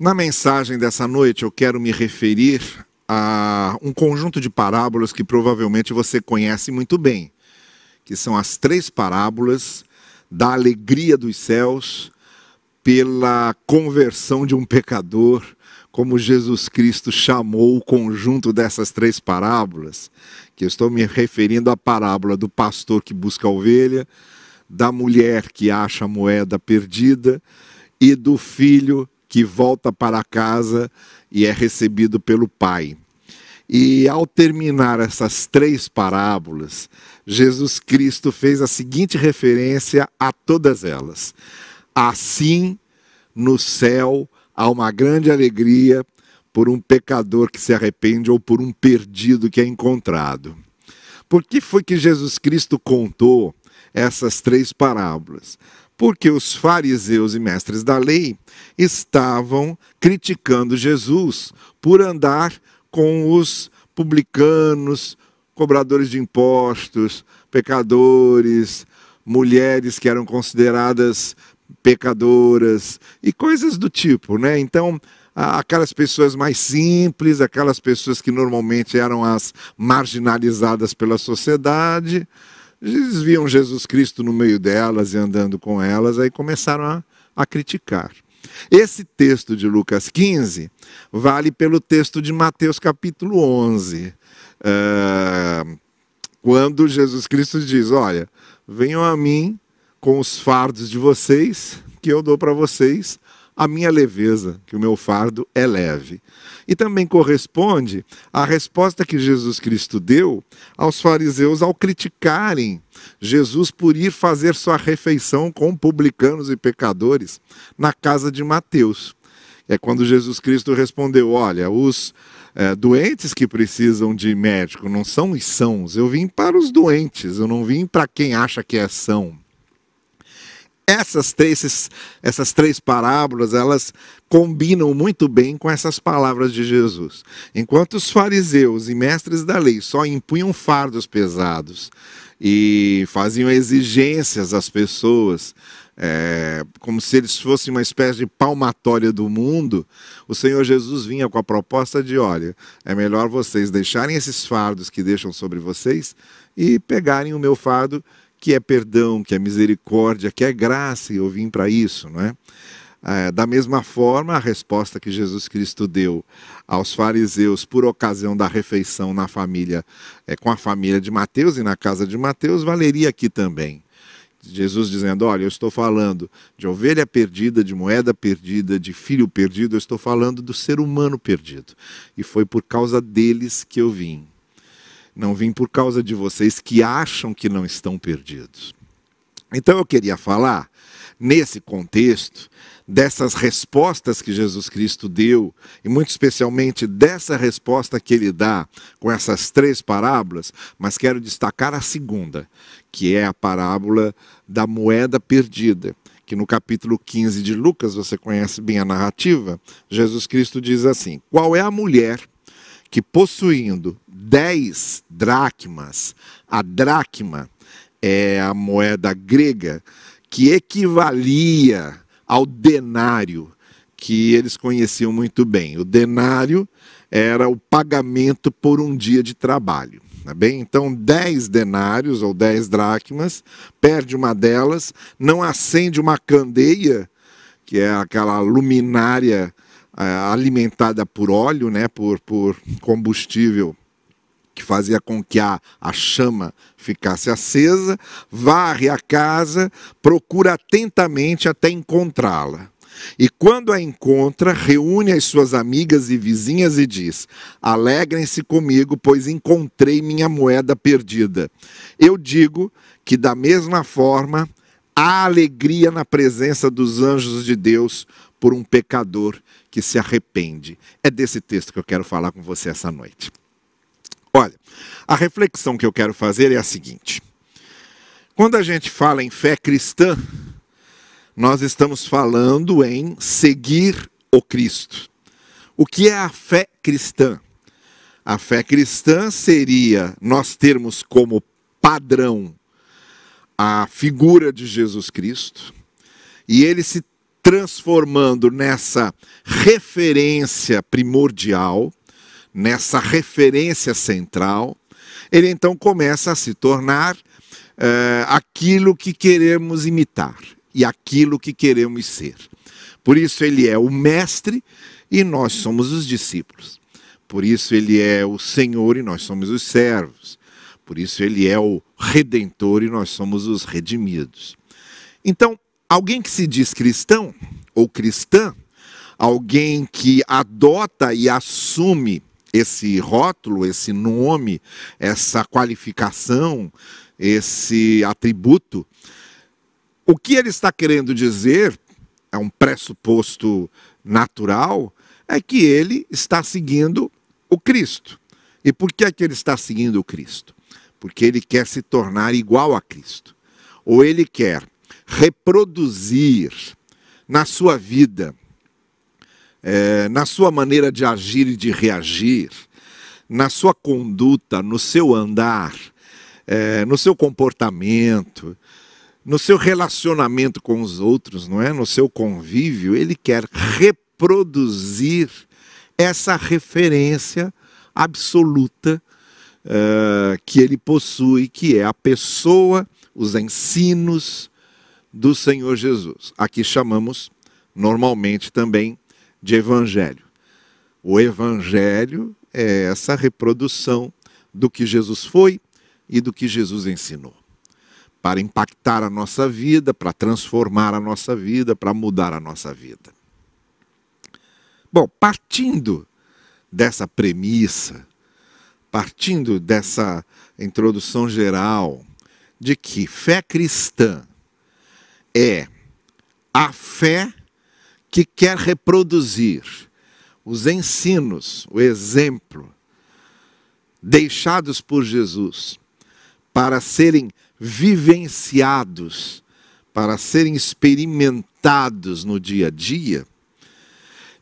Na mensagem dessa noite, eu quero me referir a um conjunto de parábolas que provavelmente você conhece muito bem, que são as três parábolas da alegria dos céus pela conversão de um pecador, como Jesus Cristo chamou o conjunto dessas três parábolas, que eu estou me referindo à parábola do pastor que busca a ovelha, da mulher que acha a moeda perdida e do filho que volta para casa e é recebido pelo Pai. E ao terminar essas três parábolas, Jesus Cristo fez a seguinte referência a todas elas: Assim, no céu, há uma grande alegria por um pecador que se arrepende ou por um perdido que é encontrado. Por que foi que Jesus Cristo contou essas três parábolas? Porque os fariseus e mestres da lei estavam criticando Jesus por andar com os publicanos, cobradores de impostos, pecadores, mulheres que eram consideradas pecadoras e coisas do tipo, né? Então, aquelas pessoas mais simples, aquelas pessoas que normalmente eram as marginalizadas pela sociedade, eles viam Jesus Cristo no meio delas e andando com elas, aí começaram a, a criticar. Esse texto de Lucas 15 vale pelo texto de Mateus capítulo 11, é, quando Jesus Cristo diz: Olha, venham a mim com os fardos de vocês, que eu dou para vocês a minha leveza, que o meu fardo é leve. E também corresponde à resposta que Jesus Cristo deu aos fariseus ao criticarem Jesus por ir fazer sua refeição com publicanos e pecadores na casa de Mateus. É quando Jesus Cristo respondeu: Olha, os é, doentes que precisam de médico não são os sãos, eu vim para os doentes, eu não vim para quem acha que é são. Essas três, essas três parábolas, elas combinam muito bem com essas palavras de Jesus. Enquanto os fariseus e mestres da lei só impunham fardos pesados e faziam exigências às pessoas, é, como se eles fossem uma espécie de palmatória do mundo, o Senhor Jesus vinha com a proposta de: olha, é melhor vocês deixarem esses fardos que deixam sobre vocês e pegarem o meu fardo que é perdão, que é misericórdia, que é graça, e eu vim para isso, não é? é? Da mesma forma, a resposta que Jesus Cristo deu aos fariseus por ocasião da refeição na família, é, com a família de Mateus e na casa de Mateus, valeria aqui também. Jesus dizendo: Olha, eu estou falando de ovelha perdida, de moeda perdida, de filho perdido, eu estou falando do ser humano perdido. E foi por causa deles que eu vim. Não vim por causa de vocês que acham que não estão perdidos. Então eu queria falar, nesse contexto, dessas respostas que Jesus Cristo deu, e muito especialmente dessa resposta que ele dá com essas três parábolas, mas quero destacar a segunda, que é a parábola da moeda perdida que no capítulo 15 de Lucas, você conhece bem a narrativa, Jesus Cristo diz assim: Qual é a mulher que possuindo dez dracmas, a dracma é a moeda grega que equivalia ao denário, que eles conheciam muito bem. O denário era o pagamento por um dia de trabalho. Tá bem? Então, dez denários ou dez dracmas, perde uma delas, não acende uma candeia, que é aquela luminária alimentada por óleo, né, por, por combustível que fazia com que a, a chama ficasse acesa, varre a casa, procura atentamente até encontrá-la. E quando a encontra, reúne as suas amigas e vizinhas e diz: Alegrem-se comigo, pois encontrei minha moeda perdida. Eu digo que, da mesma forma, há alegria na presença dos anjos de Deus por um pecador que se arrepende. É desse texto que eu quero falar com você essa noite. Olha, a reflexão que eu quero fazer é a seguinte: quando a gente fala em fé cristã, nós estamos falando em seguir o Cristo. O que é a fé cristã? A fé cristã seria nós termos como padrão a figura de Jesus Cristo e ele se transformando nessa referência primordial, nessa referência central, ele então começa a se tornar uh, aquilo que queremos imitar e aquilo que queremos ser. Por isso ele é o mestre e nós somos os discípulos. Por isso ele é o Senhor e nós somos os servos. Por isso ele é o redentor e nós somos os redimidos. Então, alguém que se diz cristão ou cristã, alguém que adota e assume esse rótulo, esse nome, essa qualificação, esse atributo, o que ele está querendo dizer, é um pressuposto natural, é que ele está seguindo o Cristo. E por que é que ele está seguindo o Cristo? Porque ele quer se tornar igual a Cristo. Ou ele quer reproduzir na sua vida, é, na sua maneira de agir e de reagir, na sua conduta, no seu andar, é, no seu comportamento, no seu relacionamento com os outros, não é? No seu convívio, ele quer reproduzir essa referência absoluta uh, que ele possui, que é a pessoa, os ensinos do Senhor Jesus. Aqui chamamos normalmente também de evangelho. O evangelho é essa reprodução do que Jesus foi e do que Jesus ensinou. Para impactar a nossa vida, para transformar a nossa vida, para mudar a nossa vida. Bom, partindo dessa premissa, partindo dessa introdução geral de que fé cristã é a fé que quer reproduzir os ensinos, o exemplo deixados por Jesus para serem vivenciados, para serem experimentados no dia a dia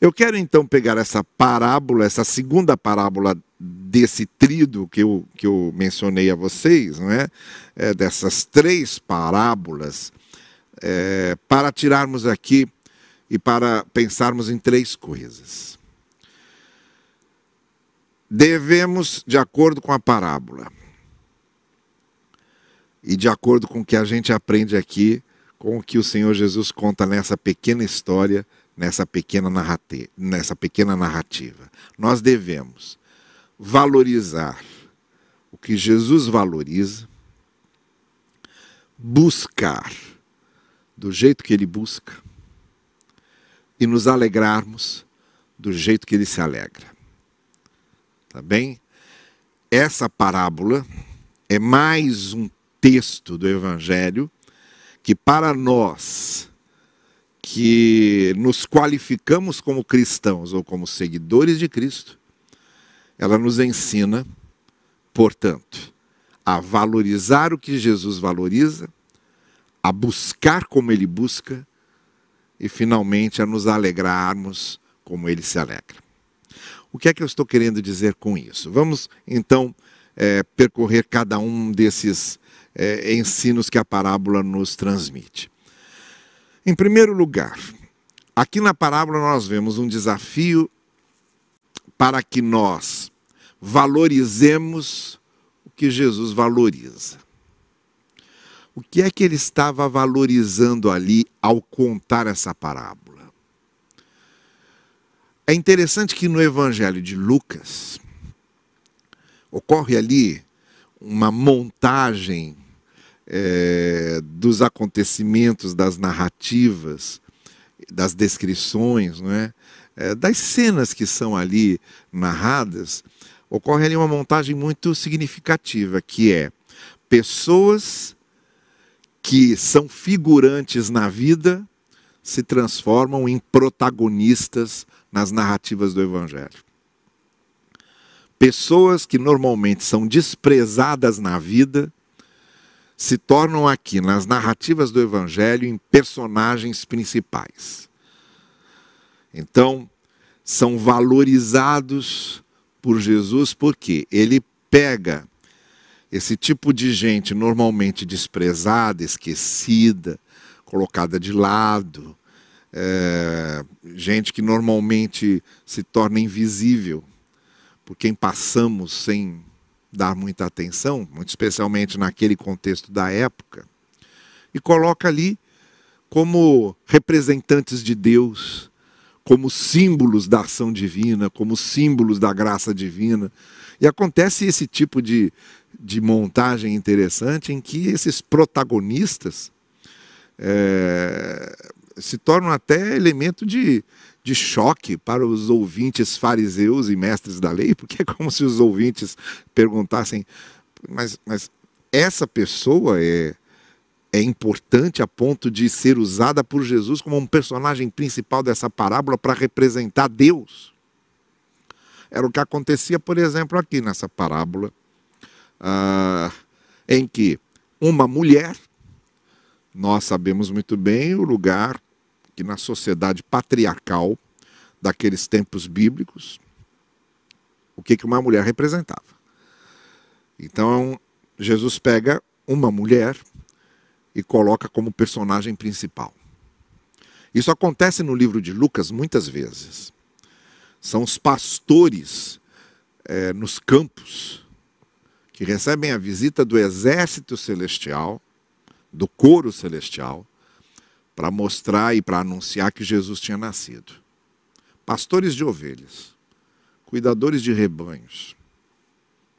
eu quero então pegar essa parábola, essa segunda parábola desse trido que eu, que eu mencionei a vocês, não é? é dessas três parábolas, é, para tirarmos aqui e para pensarmos em três coisas. Devemos, de acordo com a parábola, e de acordo com o que a gente aprende aqui, com o que o Senhor Jesus conta nessa pequena história, nessa pequena, narrativa, nessa pequena narrativa. Nós devemos valorizar o que Jesus valoriza, buscar do jeito que ele busca e nos alegrarmos do jeito que ele se alegra. Tá bem? Essa parábola é mais um texto do Evangelho que, para nós que nos qualificamos como cristãos ou como seguidores de Cristo, ela nos ensina, portanto, a valorizar o que Jesus valoriza, a buscar como ele busca e, finalmente, a nos alegrarmos como ele se alegra. O que é que eu estou querendo dizer com isso? Vamos, então, é, percorrer cada um desses é, ensinos que a parábola nos transmite. Em primeiro lugar, aqui na parábola nós vemos um desafio para que nós valorizemos o que Jesus valoriza. O que é que ele estava valorizando ali ao contar essa parábola? É interessante que no Evangelho de Lucas ocorre ali uma montagem é, dos acontecimentos, das narrativas, das descrições, não é? é? das cenas que são ali narradas, ocorre ali uma montagem muito significativa, que é pessoas que são figurantes na vida se transformam em protagonistas nas narrativas do Evangelho. Pessoas que normalmente são desprezadas na vida se tornam aqui, nas narrativas do Evangelho, em personagens principais. Então, são valorizados por Jesus porque ele pega esse tipo de gente normalmente desprezada, esquecida, colocada de lado, é, gente que normalmente se torna invisível por quem passamos sem dar muita atenção, muito especialmente naquele contexto da época, e coloca ali como representantes de Deus, como símbolos da ação divina, como símbolos da graça divina. E acontece esse tipo de, de montagem interessante em que esses protagonistas é, se tornam até elemento de, de choque para os ouvintes fariseus e mestres da lei, porque é como se os ouvintes perguntassem: mas, mas essa pessoa é, é importante a ponto de ser usada por Jesus como um personagem principal dessa parábola para representar Deus. Era o que acontecia, por exemplo, aqui nessa parábola, ah, em que uma mulher, nós sabemos muito bem o lugar que na sociedade patriarcal daqueles tempos bíblicos, o que, que uma mulher representava. Então, Jesus pega uma mulher e coloca como personagem principal. Isso acontece no livro de Lucas muitas vezes. São os pastores é, nos campos que recebem a visita do exército celestial, do coro celestial, para mostrar e para anunciar que Jesus tinha nascido. Pastores de ovelhas, cuidadores de rebanhos,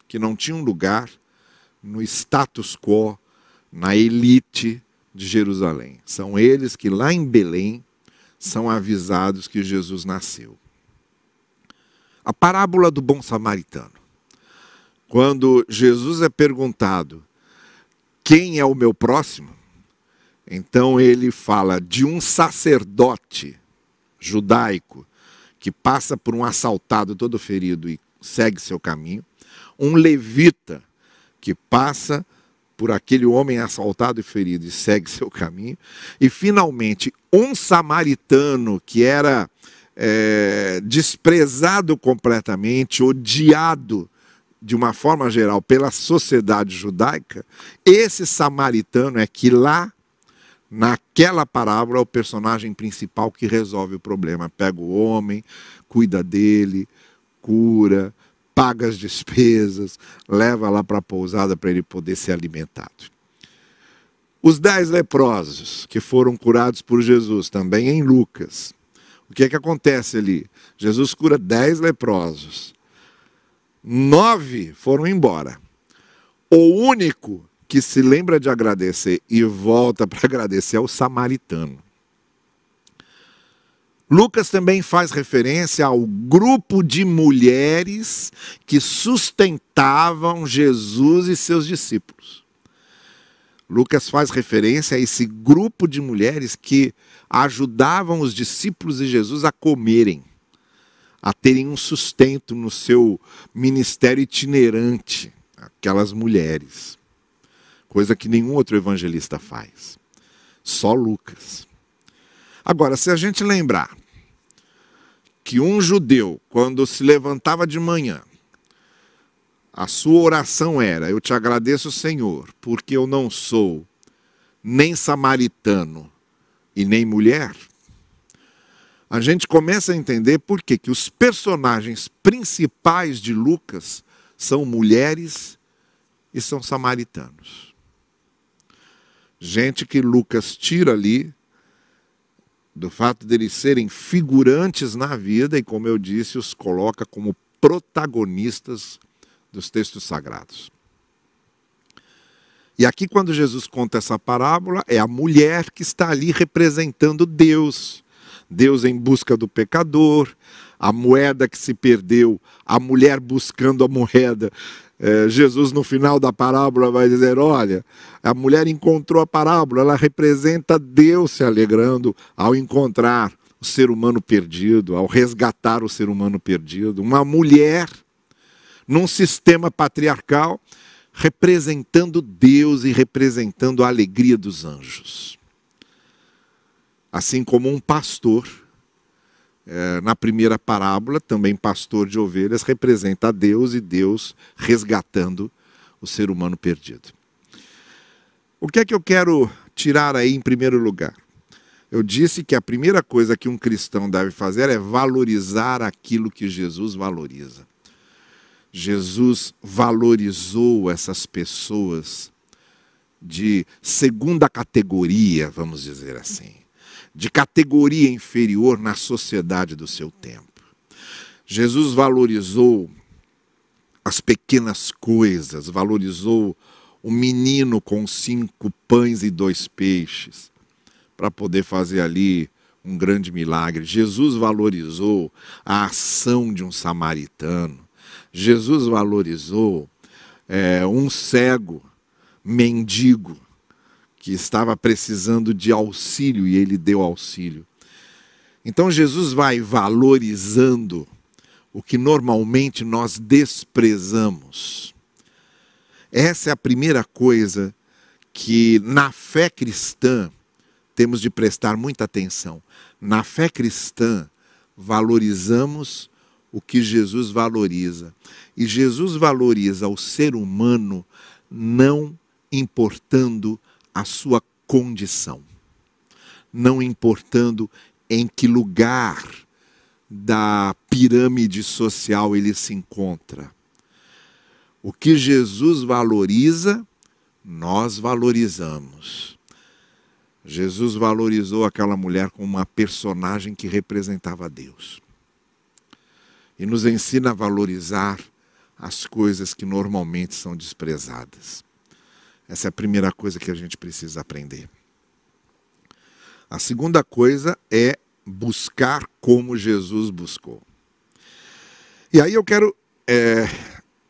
que não tinham lugar no status quo na elite de Jerusalém. São eles que lá em Belém são avisados que Jesus nasceu. A parábola do bom samaritano. Quando Jesus é perguntado: Quem é o meu próximo? Então ele fala de um sacerdote judaico que passa por um assaltado todo ferido e segue seu caminho, um levita que passa por aquele homem assaltado e ferido e segue seu caminho. E, finalmente, um samaritano que era é, desprezado completamente, odiado de uma forma geral pela sociedade judaica, esse samaritano é que lá, naquela parábola, é o personagem principal que resolve o problema. Pega o homem, cuida dele, cura, paga as despesas, leva lá para a pousada para ele poder ser alimentado. Os dez leprosos que foram curados por Jesus, também em Lucas. O que é que acontece ali? Jesus cura dez leprosos. Nove foram embora. O único que se lembra de agradecer e volta para agradecer é o samaritano. Lucas também faz referência ao grupo de mulheres que sustentavam Jesus e seus discípulos. Lucas faz referência a esse grupo de mulheres que ajudavam os discípulos de Jesus a comerem, a terem um sustento no seu ministério itinerante, aquelas mulheres. Coisa que nenhum outro evangelista faz. Só Lucas. Agora, se a gente lembrar que um judeu, quando se levantava de manhã, a sua oração era: Eu te agradeço, Senhor, porque eu não sou nem samaritano e nem mulher. A gente começa a entender por que, que os personagens principais de Lucas são mulheres e são samaritanos. Gente que Lucas tira ali do fato deles serem figurantes na vida e, como eu disse, os coloca como protagonistas dos textos sagrados. E aqui, quando Jesus conta essa parábola, é a mulher que está ali representando Deus. Deus em busca do pecador, a moeda que se perdeu, a mulher buscando a moeda. É, Jesus, no final da parábola, vai dizer: Olha, a mulher encontrou a parábola, ela representa Deus se alegrando ao encontrar o ser humano perdido, ao resgatar o ser humano perdido. Uma mulher num sistema patriarcal representando Deus e representando a alegria dos anjos. Assim como um pastor é, na primeira parábola, também pastor de ovelhas, representa a Deus e Deus resgatando o ser humano perdido. O que é que eu quero tirar aí em primeiro lugar? Eu disse que a primeira coisa que um cristão deve fazer é valorizar aquilo que Jesus valoriza. Jesus valorizou essas pessoas de segunda categoria, vamos dizer assim, de categoria inferior na sociedade do seu tempo. Jesus valorizou as pequenas coisas, valorizou o menino com cinco pães e dois peixes, para poder fazer ali um grande milagre. Jesus valorizou a ação de um samaritano. Jesus valorizou é, um cego, mendigo, que estava precisando de auxílio e ele deu auxílio. Então Jesus vai valorizando o que normalmente nós desprezamos. Essa é a primeira coisa que na fé cristã temos de prestar muita atenção. Na fé cristã, valorizamos o que Jesus valoriza. E Jesus valoriza o ser humano não importando a sua condição, não importando em que lugar da pirâmide social ele se encontra. O que Jesus valoriza, nós valorizamos. Jesus valorizou aquela mulher como uma personagem que representava Deus. E nos ensina a valorizar as coisas que normalmente são desprezadas. Essa é a primeira coisa que a gente precisa aprender. A segunda coisa é buscar como Jesus buscou. E aí eu quero é,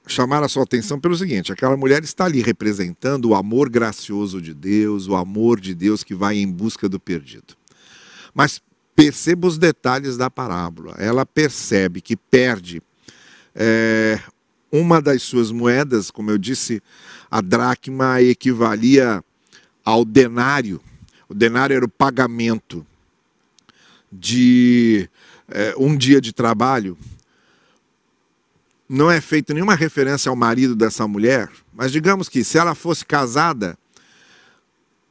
chamar a sua atenção pelo seguinte: aquela mulher está ali representando o amor gracioso de Deus, o amor de Deus que vai em busca do perdido. Mas perceba os detalhes da parábola. Ela percebe que perde é, uma das suas moedas, como eu disse, a dracma equivalia ao denário. O denário era o pagamento de é, um dia de trabalho não é feita nenhuma referência ao marido dessa mulher, mas digamos que se ela fosse casada,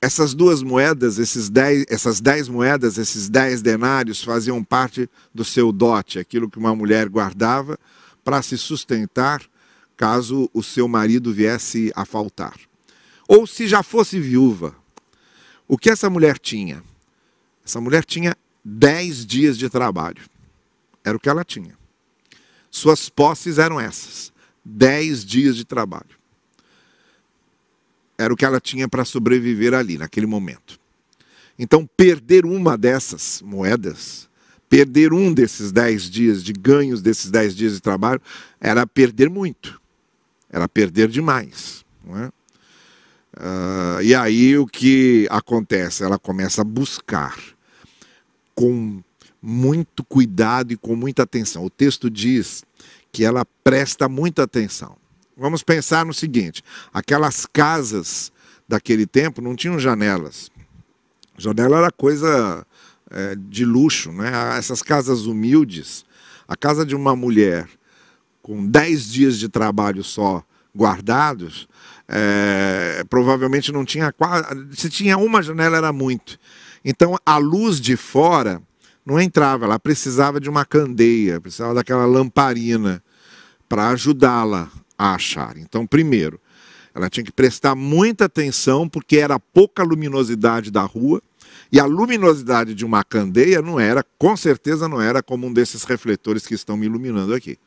essas duas moedas, esses dez, essas dez moedas, esses dez denários faziam parte do seu dote, aquilo que uma mulher guardava para se sustentar caso o seu marido viesse a faltar. Ou se já fosse viúva, o que essa mulher tinha? Essa mulher tinha dez dias de trabalho. Era o que ela tinha. Suas posses eram essas: dez dias de trabalho. Era o que ela tinha para sobreviver ali, naquele momento. Então, perder uma dessas moedas, perder um desses dez dias de ganhos desses dez dias de trabalho, era perder muito. Era perder demais. Não é? Uh, e aí o que acontece? Ela começa a buscar com muito cuidado e com muita atenção. O texto diz que ela presta muita atenção. Vamos pensar no seguinte: aquelas casas daquele tempo não tinham janelas. Janela era coisa é, de luxo, né? Essas casas humildes, a casa de uma mulher com dez dias de trabalho só guardados, é, provavelmente não tinha se tinha uma janela era muito. Então a luz de fora não entrava, ela precisava de uma candeia, precisava daquela lamparina para ajudá-la a achar. Então, primeiro, ela tinha que prestar muita atenção porque era pouca luminosidade da rua e a luminosidade de uma candeia não era, com certeza não era como um desses refletores que estão me iluminando aqui.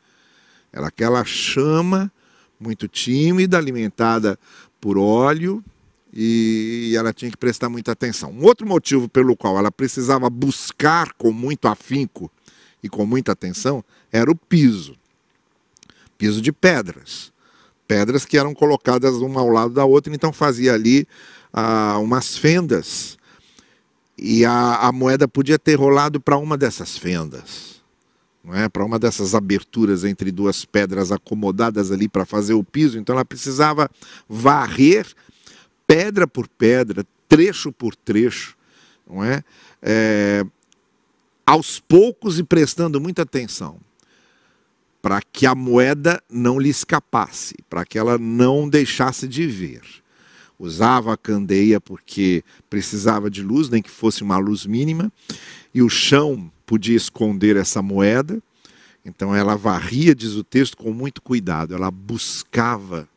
Era aquela chama muito tímida, alimentada por óleo, e ela tinha que prestar muita atenção. Um outro motivo pelo qual ela precisava buscar com muito afinco e com muita atenção era o piso piso de pedras. Pedras que eram colocadas uma ao lado da outra, então fazia ali ah, umas fendas. E a, a moeda podia ter rolado para uma dessas fendas, não é? para uma dessas aberturas entre duas pedras acomodadas ali para fazer o piso. Então ela precisava varrer pedra por pedra, trecho por trecho, não é? é aos poucos e prestando muita atenção, para que a moeda não lhe escapasse, para que ela não deixasse de ver. usava a candeia porque precisava de luz, nem que fosse uma luz mínima, e o chão podia esconder essa moeda. Então ela varria, diz o texto, com muito cuidado, ela buscava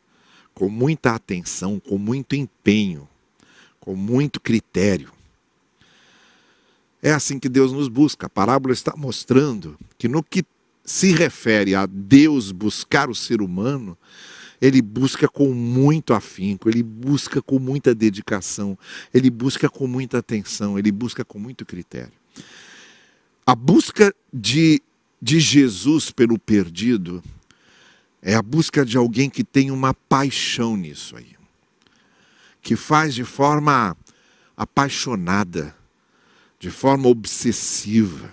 com muita atenção, com muito empenho, com muito critério. É assim que Deus nos busca. A parábola está mostrando que no que se refere a Deus buscar o ser humano, ele busca com muito afinco, ele busca com muita dedicação, ele busca com muita atenção, ele busca com muito critério. A busca de, de Jesus pelo perdido é a busca de alguém que tem uma paixão nisso aí, que faz de forma apaixonada, de forma obsessiva.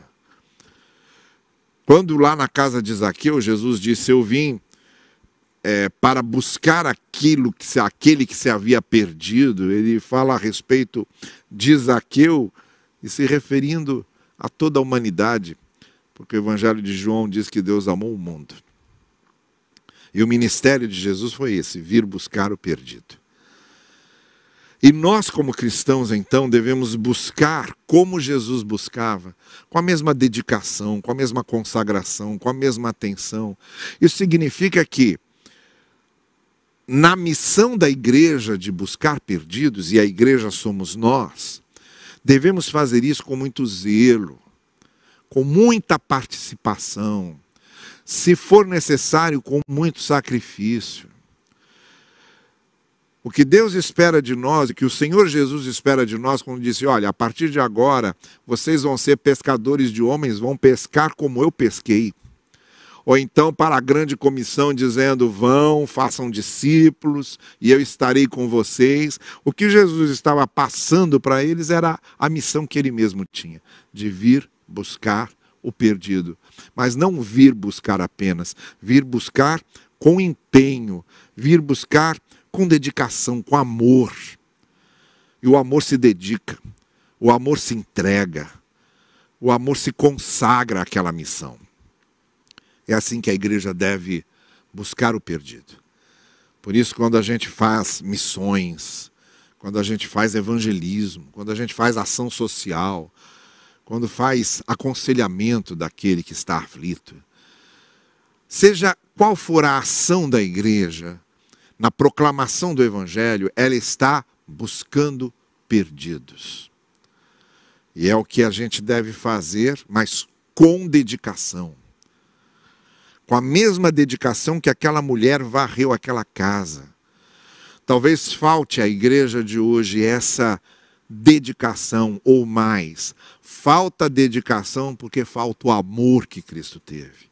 Quando lá na casa de Zaqueu, Jesus disse: Eu vim é, para buscar aquilo que aquele que se havia perdido, ele fala a respeito de Zaqueu e se referindo a toda a humanidade, porque o Evangelho de João diz que Deus amou o mundo. E o ministério de Jesus foi esse: vir buscar o perdido. E nós, como cristãos, então, devemos buscar como Jesus buscava, com a mesma dedicação, com a mesma consagração, com a mesma atenção. Isso significa que na missão da igreja de buscar perdidos, e a igreja somos nós, devemos fazer isso com muito zelo, com muita participação, se for necessário, com muito sacrifício. O que Deus espera de nós, que o Senhor Jesus espera de nós, quando disse: Olha, a partir de agora, vocês vão ser pescadores de homens, vão pescar como eu pesquei ou então para a grande comissão dizendo: vão, façam discípulos e eu estarei com vocês. O que Jesus estava passando para eles era a missão que ele mesmo tinha, de vir buscar o perdido. Mas não vir buscar apenas, vir buscar com empenho, vir buscar com dedicação, com amor. E o amor se dedica, o amor se entrega, o amor se consagra àquela missão. É assim que a igreja deve buscar o perdido. Por isso, quando a gente faz missões, quando a gente faz evangelismo, quando a gente faz ação social, quando faz aconselhamento daquele que está aflito, seja qual for a ação da igreja, na proclamação do evangelho, ela está buscando perdidos. E é o que a gente deve fazer, mas com dedicação com a mesma dedicação que aquela mulher varreu aquela casa. Talvez falte à igreja de hoje essa dedicação ou mais. Falta dedicação porque falta o amor que Cristo teve.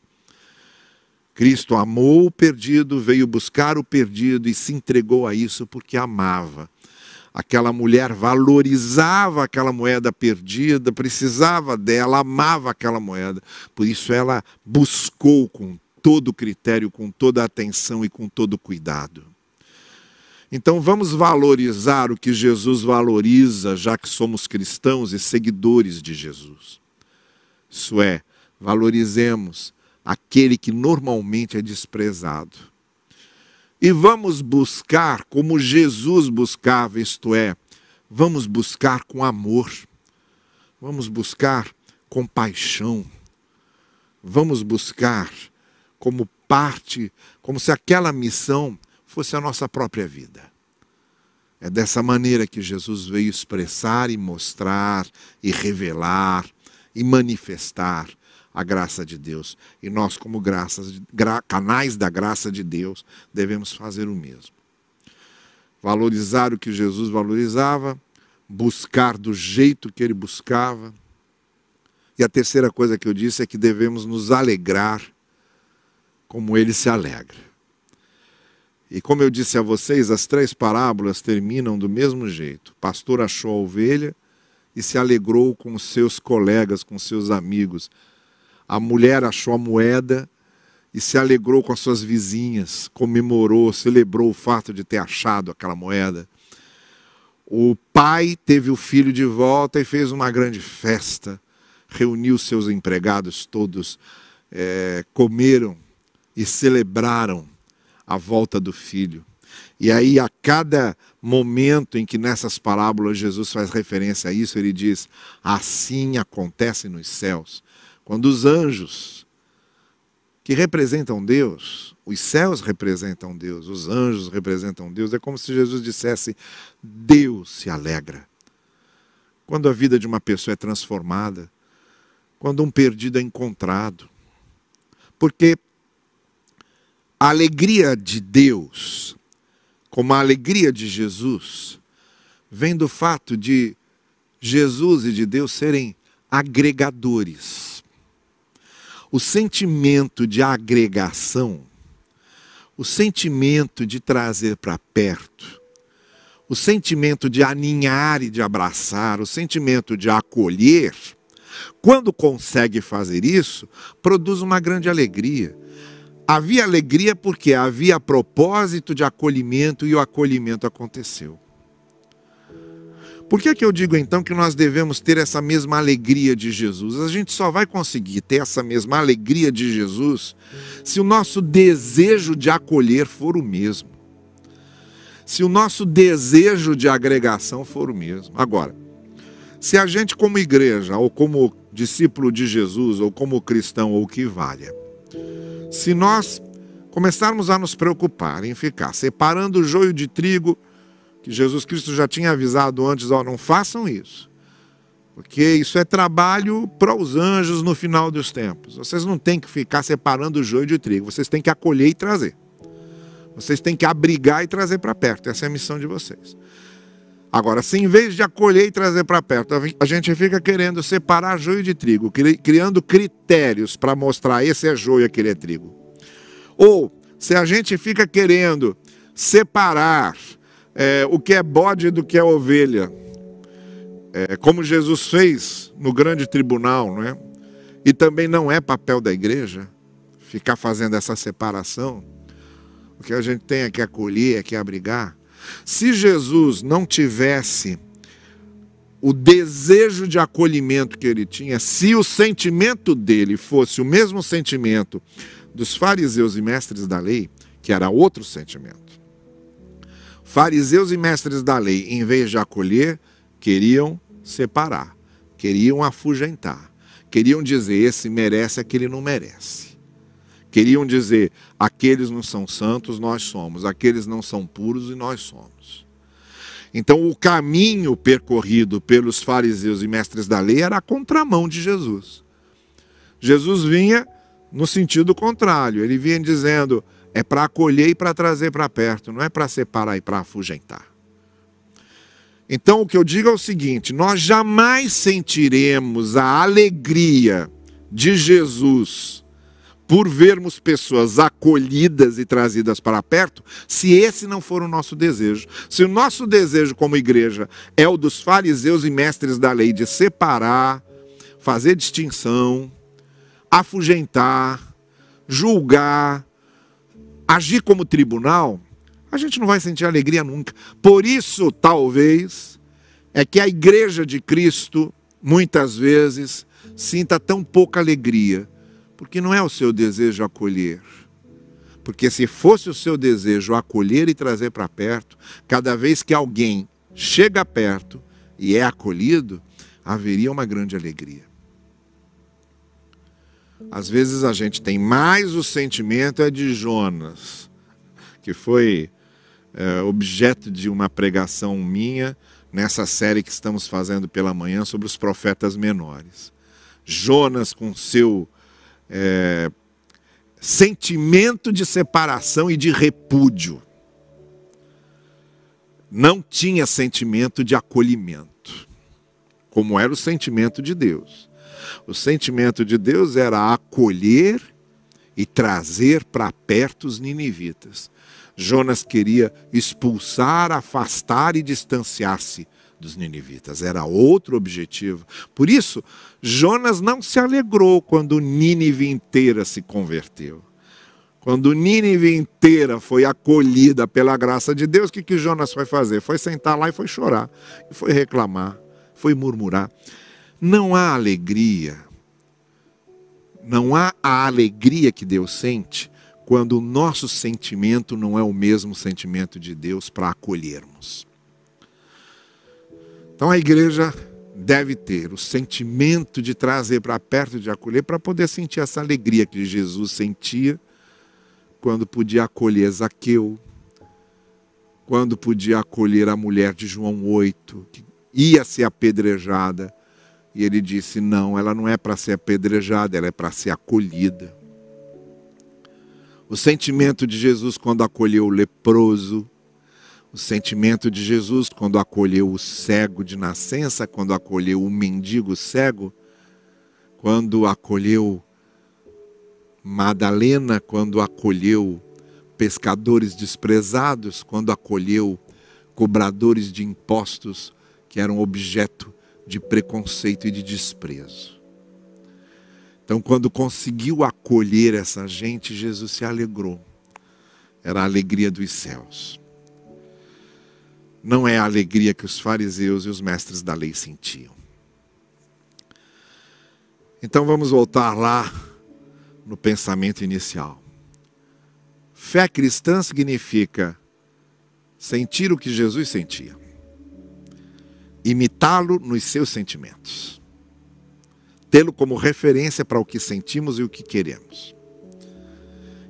Cristo amou o perdido, veio buscar o perdido e se entregou a isso porque amava aquela mulher valorizava aquela moeda perdida, precisava dela, amava aquela moeda. Por isso ela buscou com todo critério, com toda atenção e com todo cuidado. Então vamos valorizar o que Jesus valoriza, já que somos cristãos e seguidores de Jesus. Isso é, valorizemos aquele que normalmente é desprezado. E vamos buscar como Jesus buscava, isto é, vamos buscar com amor, vamos buscar com paixão, vamos buscar como parte, como se aquela missão fosse a nossa própria vida. É dessa maneira que Jesus veio expressar e mostrar e revelar e manifestar a graça de Deus. E nós, como graças, gra, canais da graça de Deus, devemos fazer o mesmo. Valorizar o que Jesus valorizava, buscar do jeito que ele buscava. E a terceira coisa que eu disse é que devemos nos alegrar como ele se alegra. E como eu disse a vocês, as três parábolas terminam do mesmo jeito. O pastor achou a ovelha e se alegrou com seus colegas, com seus amigos. A mulher achou a moeda e se alegrou com as suas vizinhas, comemorou, celebrou o fato de ter achado aquela moeda. O pai teve o filho de volta e fez uma grande festa, reuniu seus empregados todos, é, comeram e celebraram a volta do filho. E aí, a cada momento em que nessas parábolas Jesus faz referência a isso, ele diz: assim acontece nos céus. Quando os anjos, que representam Deus, os céus representam Deus, os anjos representam Deus, é como se Jesus dissesse: Deus se alegra. Quando a vida de uma pessoa é transformada, quando um perdido é encontrado. Porque a alegria de Deus como a alegria de Jesus, vem do fato de Jesus e de Deus serem agregadores. O sentimento de agregação, o sentimento de trazer para perto, o sentimento de aninhar e de abraçar, o sentimento de acolher, quando consegue fazer isso, produz uma grande alegria. Havia alegria porque havia propósito de acolhimento e o acolhimento aconteceu. Por que, que eu digo então que nós devemos ter essa mesma alegria de Jesus? A gente só vai conseguir ter essa mesma alegria de Jesus se o nosso desejo de acolher for o mesmo. Se o nosso desejo de agregação for o mesmo. Agora, se a gente, como igreja, ou como discípulo de Jesus, ou como cristão, ou que valha, se nós começarmos a nos preocupar em ficar separando o joio de trigo, que Jesus Cristo já tinha avisado antes, ó, não façam isso. Porque isso é trabalho para os anjos no final dos tempos. Vocês não têm que ficar separando o joio de trigo, vocês têm que acolher e trazer. Vocês têm que abrigar e trazer para perto. Essa é a missão de vocês. Agora, se em vez de acolher e trazer para perto, a gente fica querendo separar joio de trigo, criando critérios para mostrar esse é joio e aquele é trigo. Ou se a gente fica querendo separar é, o que é bode do que é ovelha, é, como Jesus fez no grande tribunal, não é? E também não é papel da igreja ficar fazendo essa separação. O que a gente tem é que acolher, é que abrigar. Se Jesus não tivesse o desejo de acolhimento que ele tinha, se o sentimento dele fosse o mesmo sentimento dos fariseus e mestres da lei, que era outro sentimento. Fariseus e mestres da lei, em vez de acolher, queriam separar, queriam afugentar, queriam dizer: esse merece, aquele não merece. Queriam dizer: aqueles não são santos, nós somos, aqueles não são puros e nós somos. Então, o caminho percorrido pelos fariseus e mestres da lei era a contramão de Jesus. Jesus vinha no sentido contrário, ele vinha dizendo: é para acolher e para trazer para perto, não é para separar e para afugentar. Então, o que eu digo é o seguinte: nós jamais sentiremos a alegria de Jesus por vermos pessoas acolhidas e trazidas para perto, se esse não for o nosso desejo. Se o nosso desejo como igreja é o dos fariseus e mestres da lei de separar, fazer distinção, afugentar, julgar, agir como tribunal, a gente não vai sentir alegria nunca. Por isso, talvez, é que a igreja de Cristo, muitas vezes, sinta tão pouca alegria porque não é o seu desejo acolher. Porque se fosse o seu desejo acolher e trazer para perto, cada vez que alguém chega perto e é acolhido, haveria uma grande alegria. Às vezes a gente tem mais o sentimento é de Jonas, que foi é, objeto de uma pregação minha nessa série que estamos fazendo pela manhã sobre os profetas menores. Jonas, com seu é, sentimento de separação e de repúdio. Não tinha sentimento de acolhimento, como era o sentimento de Deus. O sentimento de Deus era acolher e trazer para perto os ninivitas. Jonas queria expulsar, afastar e distanciar-se dos ninivitas. Era outro objetivo. Por isso, Jonas não se alegrou quando Nínive inteira se converteu. Quando Nínive inteira foi acolhida pela graça de Deus, o que, que Jonas foi fazer? Foi sentar lá e foi chorar, e foi reclamar, foi murmurar. Não há alegria, não há a alegria que Deus sente quando o nosso sentimento não é o mesmo sentimento de Deus para acolhermos. Então a igreja deve ter o sentimento de trazer para perto, de acolher, para poder sentir essa alegria que Jesus sentia quando podia acolher Zaqueu, quando podia acolher a mulher de João 8, que ia ser apedrejada, e ele disse: Não, ela não é para ser apedrejada, ela é para ser acolhida. O sentimento de Jesus quando acolheu o leproso, o sentimento de Jesus quando acolheu o cego de nascença, quando acolheu o mendigo cego, quando acolheu Madalena, quando acolheu pescadores desprezados, quando acolheu cobradores de impostos que eram objeto de preconceito e de desprezo. Então, quando conseguiu acolher essa gente, Jesus se alegrou. Era a alegria dos céus. Não é a alegria que os fariseus e os mestres da lei sentiam. Então vamos voltar lá no pensamento inicial. Fé cristã significa sentir o que Jesus sentia, imitá-lo nos seus sentimentos tê-lo como referência para o que sentimos e o que queremos.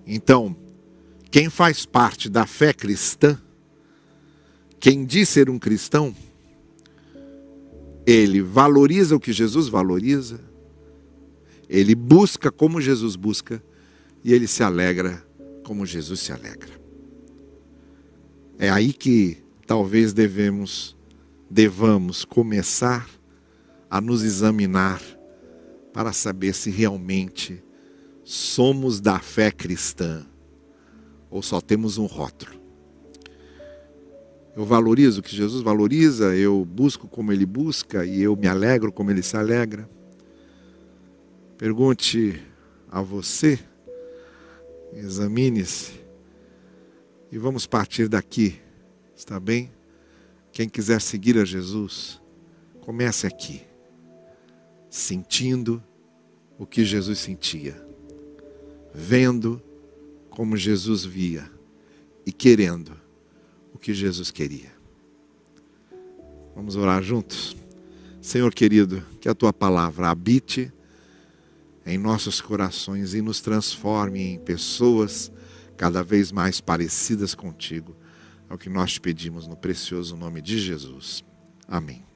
Então, quem faz parte da fé cristã, quem diz ser um cristão, ele valoriza o que Jesus valoriza, ele busca como Jesus busca e ele se alegra como Jesus se alegra. É aí que talvez devemos devamos começar a nos examinar para saber se realmente somos da fé cristã ou só temos um rótulo. Eu valorizo o que Jesus valoriza, eu busco como ele busca e eu me alegro como ele se alegra. Pergunte a você, examine-se e vamos partir daqui, está bem? Quem quiser seguir a Jesus, comece aqui, sentindo o que Jesus sentia, vendo como Jesus via e querendo o que Jesus queria. Vamos orar juntos? Senhor querido, que a tua palavra habite em nossos corações e nos transforme em pessoas cada vez mais parecidas contigo. É o que nós te pedimos no precioso nome de Jesus. Amém.